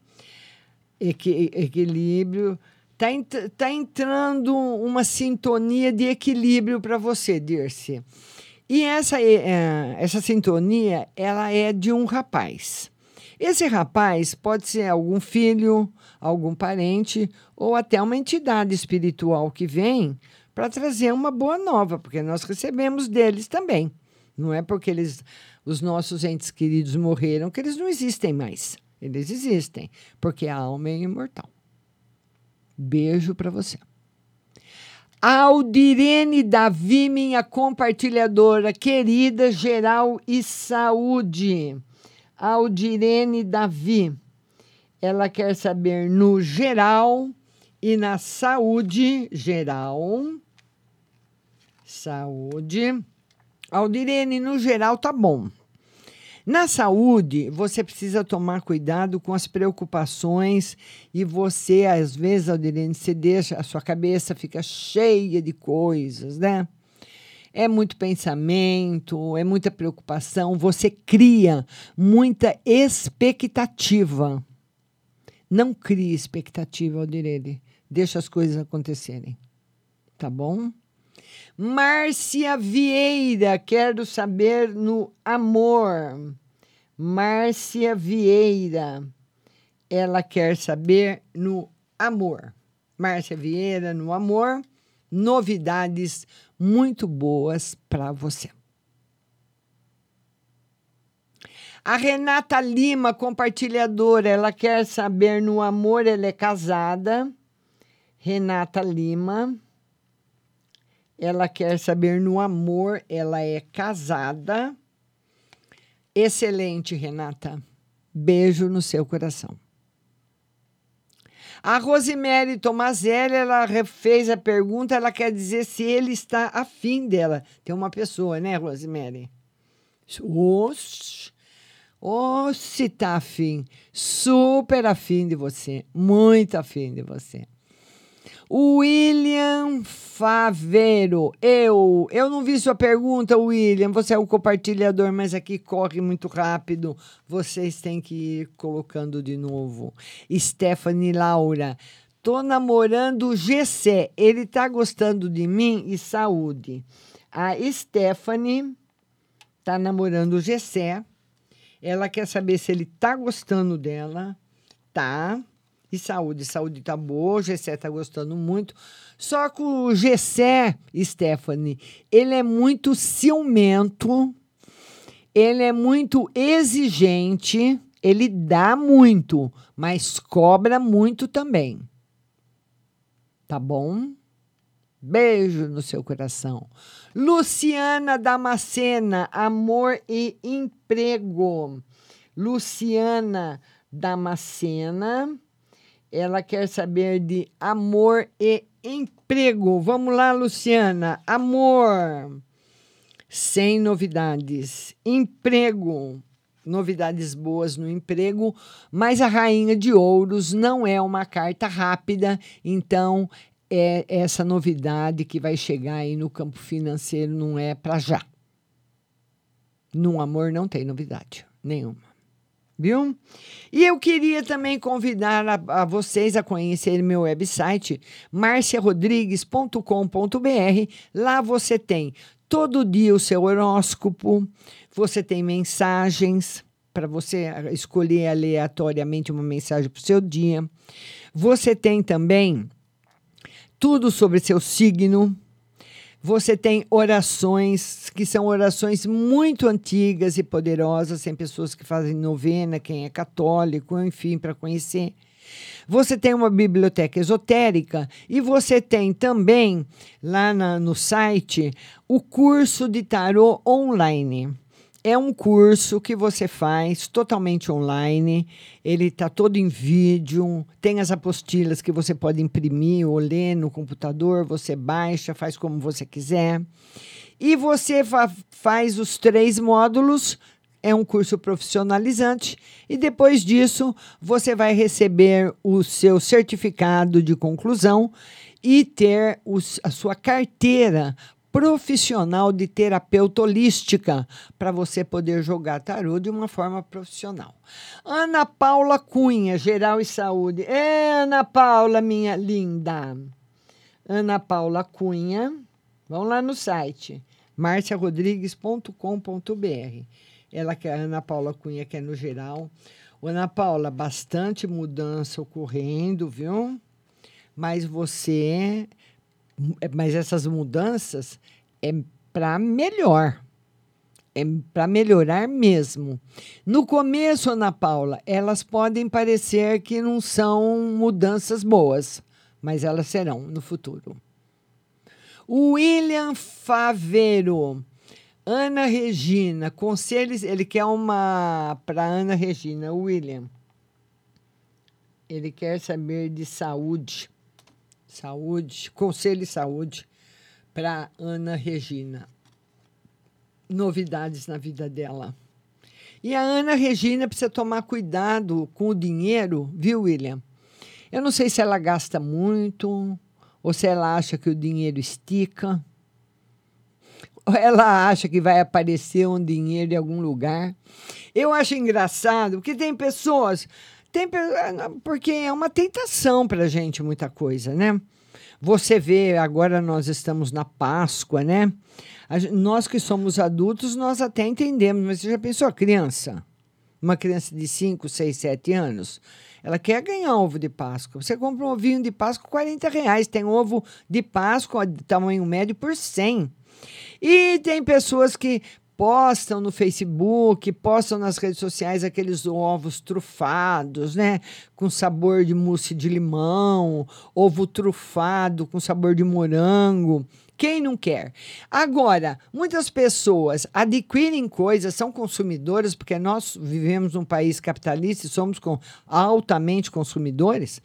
Equi equilíbrio. Está tá entrando uma sintonia de equilíbrio para você, Dirce. E essa, é, essa sintonia, ela é de um rapaz. Esse rapaz pode ser algum filho, algum parente ou até uma entidade espiritual que vem para trazer uma boa nova, porque nós recebemos deles também. Não é porque eles os nossos entes queridos morreram, que eles não existem mais. Eles existem, porque a alma é imortal. Beijo para você. Aldirene Davi, minha compartilhadora querida, geral e saúde. Aldirene Davi, ela quer saber no geral e na saúde geral. Saúde. Aldirene, no geral, tá bom. Na saúde, você precisa tomar cuidado com as preocupações e você, às vezes, Aldirene, você deixa, a sua cabeça fica cheia de coisas, né? É muito pensamento, é muita preocupação, você cria muita expectativa. Não crie expectativa, Aldirene. Deixa as coisas acontecerem. Tá bom? Márcia Vieira, quero saber no amor. Márcia Vieira, ela quer saber no amor. Márcia Vieira, no amor, novidades muito boas para você. A Renata Lima, compartilhadora, ela quer saber no amor, ela é casada. Renata Lima. Ela quer saber no amor, ela é casada. Excelente, Renata. Beijo no seu coração. A Rosemary Tomazelli, ela fez a pergunta, ela quer dizer se ele está afim dela. Tem uma pessoa, né, Rosemary? Oxi, oh, se está afim. Super afim de você. Muito afim de você. William Favero. Eu, eu não vi sua pergunta, William. Você é o compartilhador, mas aqui corre muito rápido. Vocês têm que ir colocando de novo. Stephanie Laura. Tô namorando o Gessé. Ele tá gostando de mim e saúde. A Stephanie tá namorando o Gessé. Ela quer saber se ele tá gostando dela. Tá. E saúde, saúde tá boa, o Gessé tá gostando muito. Só que o Gessé, Stephanie, ele é muito ciumento, ele é muito exigente, ele dá muito, mas cobra muito também. Tá bom? Beijo no seu coração. Luciana Damascena, amor e emprego. Luciana Damascena ela quer saber de amor e emprego. Vamos lá, Luciana. Amor. Sem novidades. Emprego. Novidades boas no emprego, mas a rainha de ouros não é uma carta rápida, então é essa novidade que vai chegar aí no campo financeiro não é para já. No amor não tem novidade nenhuma viu? E eu queria também convidar a, a vocês a conhecer meu website, marciarodrigues.com.br. Lá você tem todo dia o seu horóscopo, você tem mensagens para você escolher aleatoriamente uma mensagem para o seu dia. Você tem também tudo sobre seu signo, você tem orações que são orações muito antigas e poderosas, tem pessoas que fazem novena, quem é católico, enfim, para conhecer. Você tem uma biblioteca esotérica e você tem também lá na, no site o curso de tarô online. É um curso que você faz totalmente online. Ele está todo em vídeo. Tem as apostilas que você pode imprimir ou ler no computador. Você baixa, faz como você quiser. E você fa faz os três módulos. É um curso profissionalizante. E depois disso, você vai receber o seu certificado de conclusão e ter os, a sua carteira profissional de terapeuta holística para você poder jogar tarô de uma forma profissional. Ana Paula Cunha, Geral e Saúde. É, Ana Paula, minha linda. Ana Paula Cunha. Vamos lá no site marciarodrigues.com.br. Ela que é a Ana Paula Cunha, que é no geral. Ana Paula, bastante mudança ocorrendo, viu? Mas você mas essas mudanças é para melhor. É para melhorar mesmo. No começo, Ana Paula, elas podem parecer que não são mudanças boas, mas elas serão no futuro. William Favero. Ana Regina, conselhos. Ele quer uma para Ana Regina, William. Ele quer saber de saúde. Saúde, Conselho de Saúde para Ana Regina. Novidades na vida dela. E a Ana Regina precisa tomar cuidado com o dinheiro, viu, William? Eu não sei se ela gasta muito ou se ela acha que o dinheiro estica. Ou ela acha que vai aparecer um dinheiro em algum lugar. Eu acho engraçado, porque tem pessoas Tem, pe- porque é uma tentação para gente muita coisa, né? Você vê, agora nós estamos na Páscoa, né? A nós que somos adultos, nós até entendemos, mas você já pensou, a criança? Uma criança de 5, 6, 7 anos, ela quer ganhar ovo de Páscoa. Você compra um ovinho de Páscoa, 40 reais. Tem ovo de Páscoa de tamanho médio por 100. E tem pessoas que postam no Facebook, postam nas redes sociais aqueles ovos trufados, né? Com sabor de mousse de limão, ovo trufado com sabor de morango. Quem não quer? Agora, muitas pessoas adquirem coisas, são consumidoras, porque nós vivemos num país capitalista e somos com, altamente consumidores.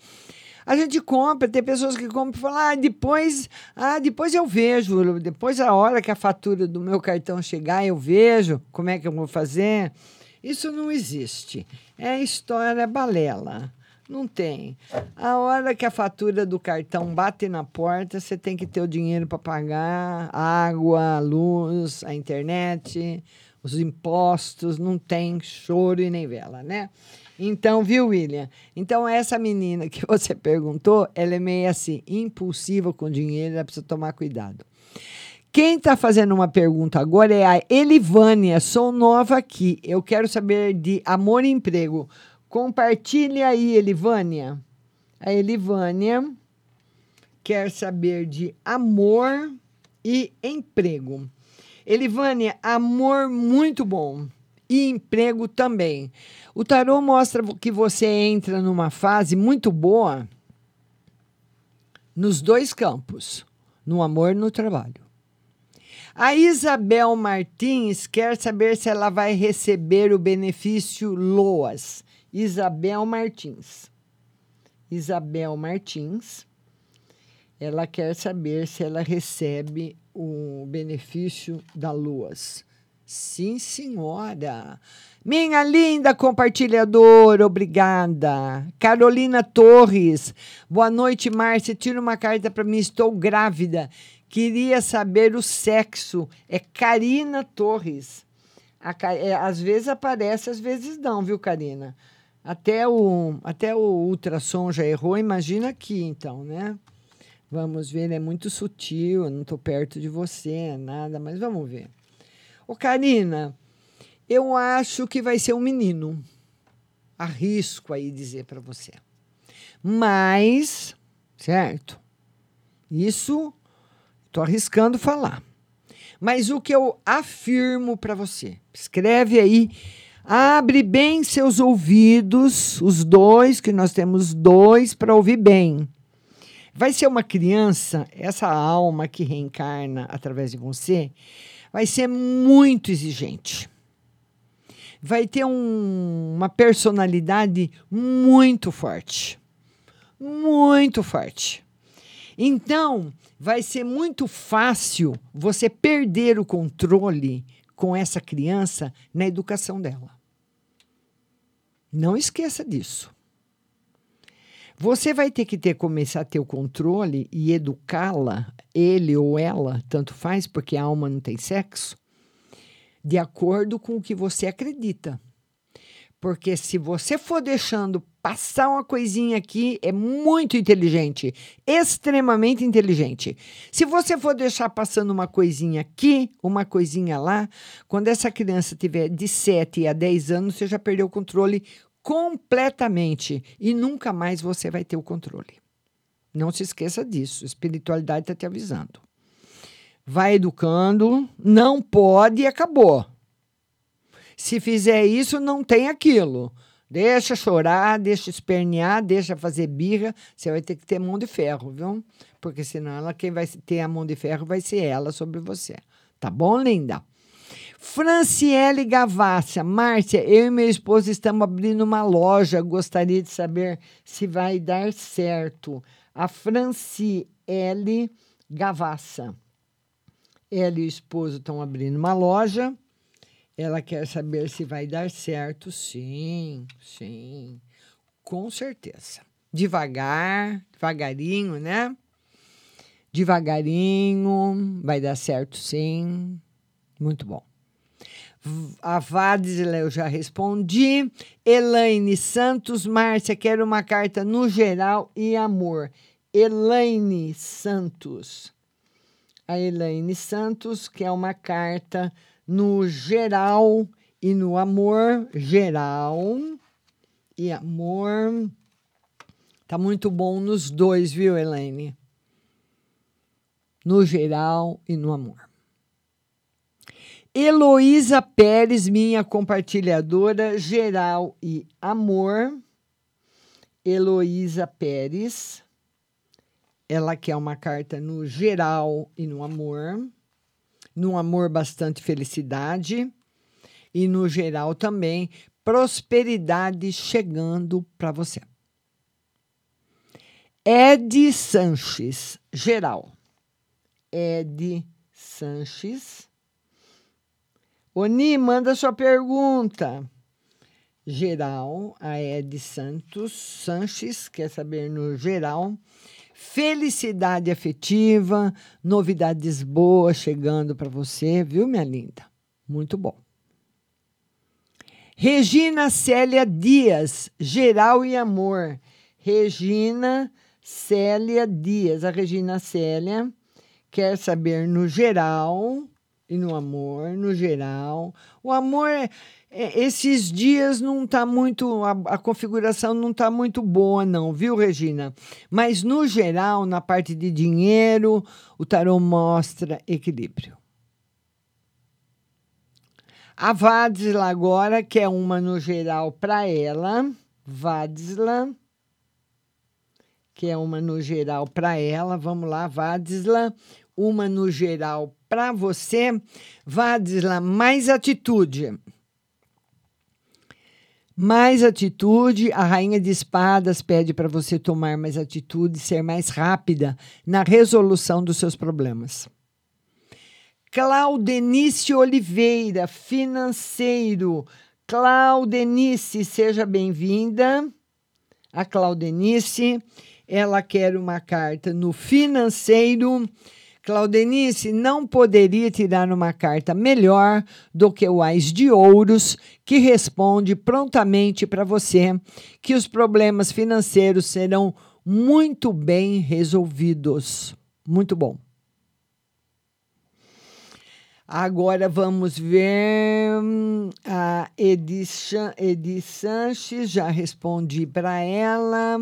A gente compra, tem pessoas que compram e falam, ah, depois, ah, depois eu vejo, depois a hora que a fatura do meu cartão chegar, eu vejo como é que eu vou fazer. Isso não existe. É história balela. Não tem. A hora que a fatura do cartão bate na porta, você tem que ter o dinheiro para pagar água, luz, a internet, os impostos, não tem choro e nem vela, né? Então, viu, William? Então, essa menina que você perguntou, ela é meio assim, impulsiva com dinheiro, ela precisa tomar cuidado. Quem está fazendo uma pergunta agora é a Elivânia. Sou nova aqui. Eu quero saber de amor e emprego. Compartilhe aí, Elivânia. A Elivânia quer saber de amor e emprego. Elivânia, amor muito bom e emprego também. O tarô mostra que você entra numa fase muito boa nos dois campos, no amor e no trabalho. A Isabel Martins quer saber se ela vai receber o benefício LOAS. Isabel Martins. Isabel Martins. Ela quer saber se ela recebe o benefício da LOAS. Sim, senhora. Minha linda compartilhadora, obrigada. Carolina Torres. Boa noite, Márcia. Tira uma carta para mim. Estou grávida. Queria saber o sexo. É Karina Torres. A, é, às vezes aparece, às vezes não, viu, Karina? Até o, até o ultrassom já errou, imagina aqui, então, né? Vamos ver, é muito sutil, eu não estou perto de você, nada, mas vamos ver. Ô, Karina, eu acho que vai ser um menino. Arrisco aí dizer para você. Mas, certo? Isso estou arriscando falar. Mas o que eu afirmo para você, escreve aí, abre bem seus ouvidos, os dois, que nós temos dois para ouvir bem. Vai ser uma criança, essa alma que reencarna através de você, vai ser muito exigente. Vai ter um- uma personalidade muito forte. Muito forte. Então, vai ser muito fácil você perder o controle com essa criança na educação dela. Não esqueça disso. Você vai ter que ter começar a ter o controle e educá-la, ele ou ela, tanto faz, porque a alma não tem sexo, de acordo com o que você acredita. Porque se você for deixando passar uma coisinha aqui, é muito inteligente, extremamente inteligente. Se você for deixar passando uma coisinha aqui, uma coisinha lá, quando essa criança tiver de 7 a 10 anos, você já perdeu o controle completamente e nunca mais você vai ter o controle. Não se esqueça disso, a espiritualidade está te avisando. Vai educando, não pode e acabou. Se fizer isso, não tem aquilo. Deixa chorar, deixa espernear, deixa fazer birra. Você vai ter que ter mão de ferro, viu? Porque senão ela, quem vai ter a mão de ferro vai ser ela sobre você. Tá bom, linda? Franciele Gavassia. Márcia, eu e meu esposo estamos abrindo uma loja. Gostaria de saber se vai dar certo. A Franciele Gavassa. Ela e o esposo estão abrindo uma loja. Ela quer saber se vai dar certo. Sim, sim. Com certeza. Devagar, devagarinho, né? Devagarinho, vai dar certo sim. Muito bom. A Vadisla eu já respondi. Elaine Santos, Márcia, quero uma carta no geral e amor. Elaine Santos. A Elaine Santos, que é uma carta no geral e no amor. Geral e amor. Tá muito bom nos dois, viu, Elaine? No geral e no amor. Heloísa Pérez, minha compartilhadora geral e amor. Heloísa Pérez. Ela quer uma carta no geral e no amor. No amor, bastante felicidade. E no geral também, prosperidade chegando para você. Ed Sanches, geral. Ed Sanches. Oni, manda sua pergunta. Geral, a Ed Santos Sanches, quer saber no geral. Felicidade afetiva, novidades boas chegando para você, viu, minha linda? Muito bom. Regina Célia Dias, geral e amor. Regina Célia Dias. A Regina Célia quer saber no geral e no amor, no geral. O amor, é, esses dias não está muito, a, a configuração não está muito boa, não, viu, Regina? Mas no geral, na parte de dinheiro, o tarô mostra equilíbrio. A Vadisla agora quer uma no geral para ela. Vadisla que é uma no geral para ela. Vamos lá, Vadisla, uma no geral para você. Vadisla, mais atitude. Mais atitude, a rainha de espadas pede para você tomar mais atitude, ser mais rápida na resolução dos seus problemas. Claudenice Oliveira, financeiro. Claudenice, seja bem-vinda. A Claudenice ela quer uma carta no financeiro. Claudenice não poderia tirar uma carta melhor do que o Ais de Ouros, que responde prontamente para você que os problemas financeiros serão muito bem resolvidos. Muito bom. Agora vamos ver a Edith Sanches, já respondi para ela.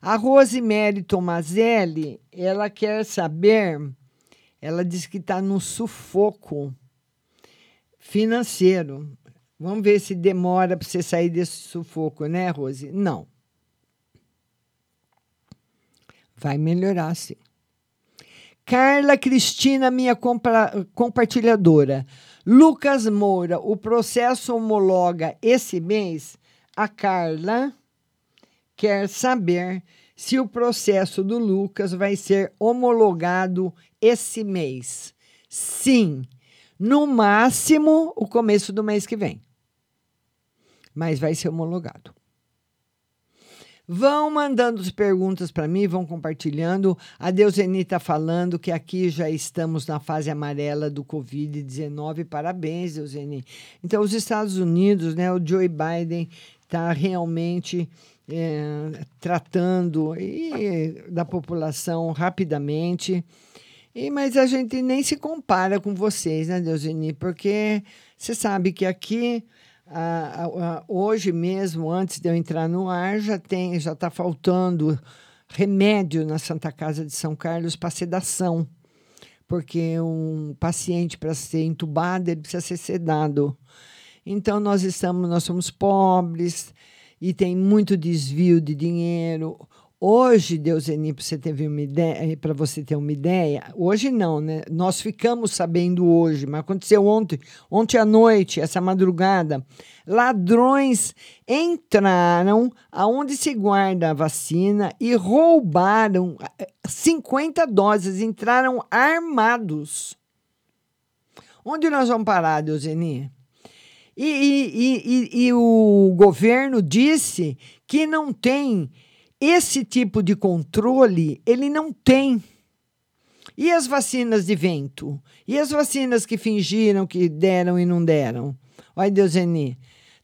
A Rosemary Tomazelli, ela quer saber, ela diz que está no sufoco financeiro. Vamos ver se demora para você sair desse sufoco, né, Rose? Não. Vai melhorar, sim. Carla Cristina, minha compartilhadora. Lucas Moura, o processo homologa esse mês? A Carla quer saber se o processo do Lucas vai ser homologado esse mês. Sim, no máximo o começo do mês que vem. Mas vai ser homologado. Vão mandando as perguntas para mim, vão compartilhando. A Deuseni está falando que aqui já estamos na fase amarela do Covid-19. Parabéns, Deuseni. Então, os Estados Unidos, né, o Joe Biden está realmente é, tratando e, da população rapidamente. E, mas a gente nem se compara com vocês, né, Deuseni? Porque você sabe que aqui ah, ah, hoje mesmo, antes de eu entrar no ar, já tem, já está faltando remédio na Santa Casa de São Carlos para sedação, porque um paciente para ser entubado ele precisa ser sedado. Então nós estamos, nós somos pobres e tem muito desvio de dinheiro. Hoje, Deuseni, para você ter uma ideia, para você ter uma ideia, hoje não, né? Nós ficamos sabendo hoje, mas aconteceu ontem, ontem à noite, essa madrugada, ladrões entraram aonde se guarda a vacina e roubaram 50 eh, doses, entraram armados. Onde nós vamos parar, Deuseni? E, e, e, e, o governo disse que não tem esse tipo de controle ele não tem. E as vacinas de vento? E as vacinas que fingiram que deram e não deram? Olha, Deuseni.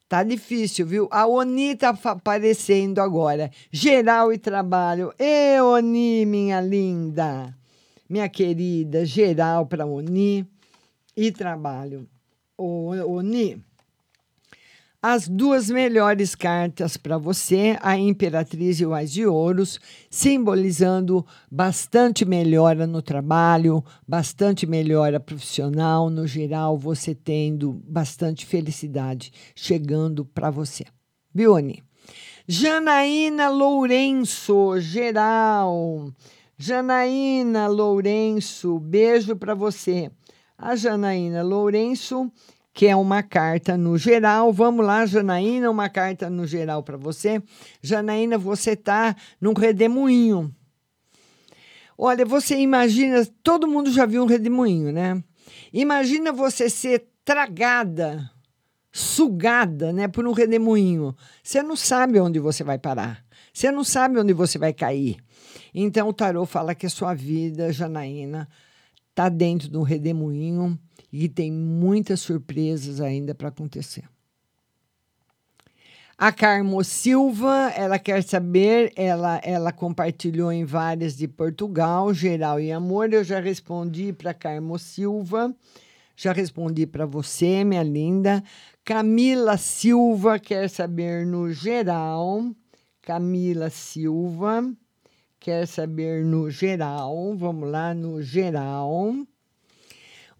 Tá difícil, viu? A Oni tá aparecendo agora. Geral e trabalho. Ê, Oni, minha linda. Minha querida, geral para Oni e trabalho. Ô, Oni, as duas melhores cartas para você, a Imperatriz e o Ás de Ouros, simbolizando bastante melhora no trabalho, bastante melhora profissional, no geral, você tendo bastante felicidade chegando para você. Ani? Janaína Lourenço, geral. Janaína Lourenço, beijo para você. A Janaína Lourenço que é uma carta no geral. Vamos lá, Janaína, uma carta no geral para você. Janaína, você tá num redemoinho. Olha, você imagina, todo mundo já viu um redemoinho, né? Imagina você ser tragada, sugada, né, por um redemoinho. Você não sabe onde você vai parar. Você não sabe onde você vai cair. Então o tarô fala que a sua vida, Janaína, tá dentro de um redemoinho e tem muitas surpresas ainda para acontecer. A Carmo Silva, ela quer saber, ela, ela compartilhou em várias de Portugal, geral e amor. Eu já respondi para Carmo Silva, já respondi para você, minha linda. Camila Silva quer saber no geral. Camila Silva quer saber no geral. Vamos lá, no geral.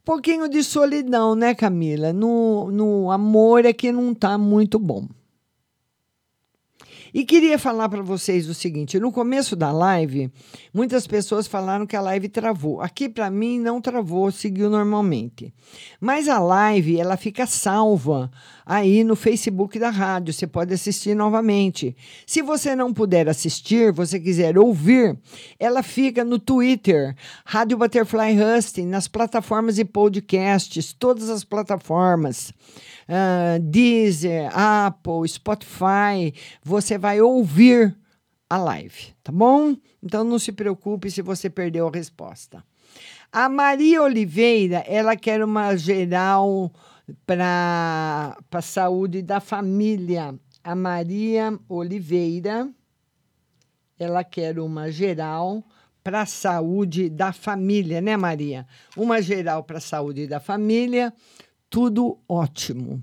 Pouquinho de solidão, né, Camila? No, no amor é que não tá muito bom. E queria falar para vocês o seguinte: no começo da live, muitas pessoas falaram que a live travou. Aqui para mim não travou, seguiu normalmente. Mas a live, ela fica salva aí no Facebook da rádio, você pode assistir novamente. Se você não puder assistir, você quiser ouvir, ela fica no Twitter, Rádio Butterfly Husting, nas plataformas de podcasts, todas as plataformas uh, Deezer, Apple, Spotify, você vai ouvir a live, tá bom? Então não se preocupe se você perdeu a resposta. A Maria Oliveira, ela quer uma geral para a saúde da família. A Maria Oliveira, ela quer uma geral para a saúde da família, né, Maria? Uma geral para a saúde da família tudo ótimo.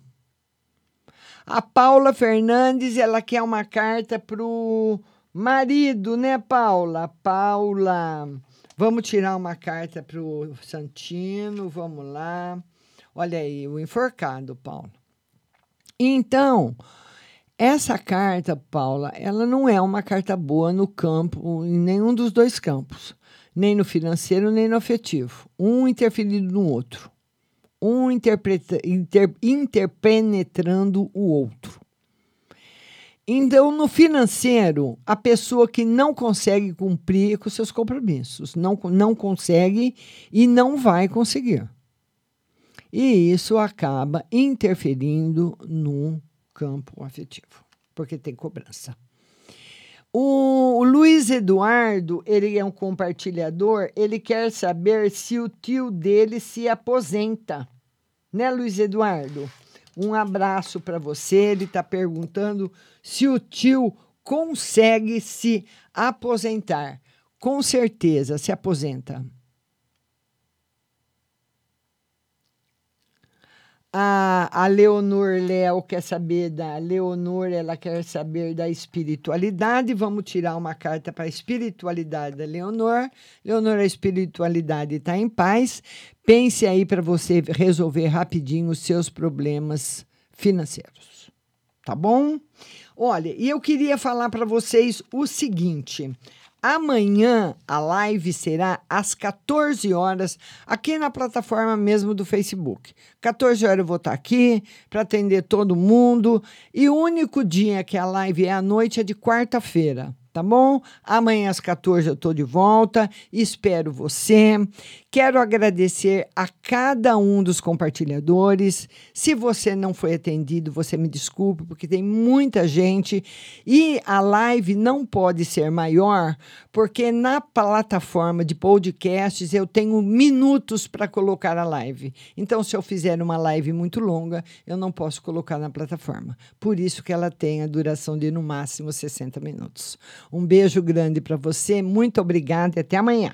A Paula Fernandes, ela quer uma carta pro marido, né, Paula? Paula, vamos tirar uma carta pro Santino, vamos lá. Olha aí, o enforcado, Paula. Então, essa carta, Paula, ela não é uma carta boa no campo, em nenhum dos dois campos, nem no financeiro, nem no afetivo. Um interferindo no outro um inter, interpenetrando o outro. Então, no financeiro, a pessoa que não consegue cumprir com seus compromissos, não, não consegue e não vai conseguir. E isso acaba interferindo no campo afetivo, porque tem cobrança. O, Luiz Eduardo, ele é um compartilhador, ele quer saber se o tio dele se aposenta. Né, Luiz Eduardo? Um abraço para você. Ele está perguntando se o tio consegue se aposentar. Com certeza se aposenta. A, a Leonor Léo quer saber da Leonor, ela quer saber da espiritualidade. Vamos tirar uma carta para a espiritualidade da Leonor. Leonor, a espiritualidade está em paz. Pense aí para você resolver rapidinho os seus problemas financeiros. Tá bom? Olha, e eu queria falar para vocês o seguinte: Amanhã a live será às 14 horas, aqui na plataforma mesmo do Facebook. 14 horas eu vou estar aqui para atender todo mundo. E o único dia que a live é à noite é de quarta-feira tá bom? Amanhã às 14 eu estou de volta, espero você. Quero agradecer a cada um dos compartilhadores. Se você não foi atendido, você me desculpe, porque tem muita gente e a live não pode ser maior, porque na plataforma de podcasts eu tenho minutos para colocar a live. Então, se eu fizer uma live muito longa, eu não posso colocar na plataforma. Por isso que ela tem a duração de no máximo 60 minutos. Um beijo grande para você, muito obrigada e até amanhã.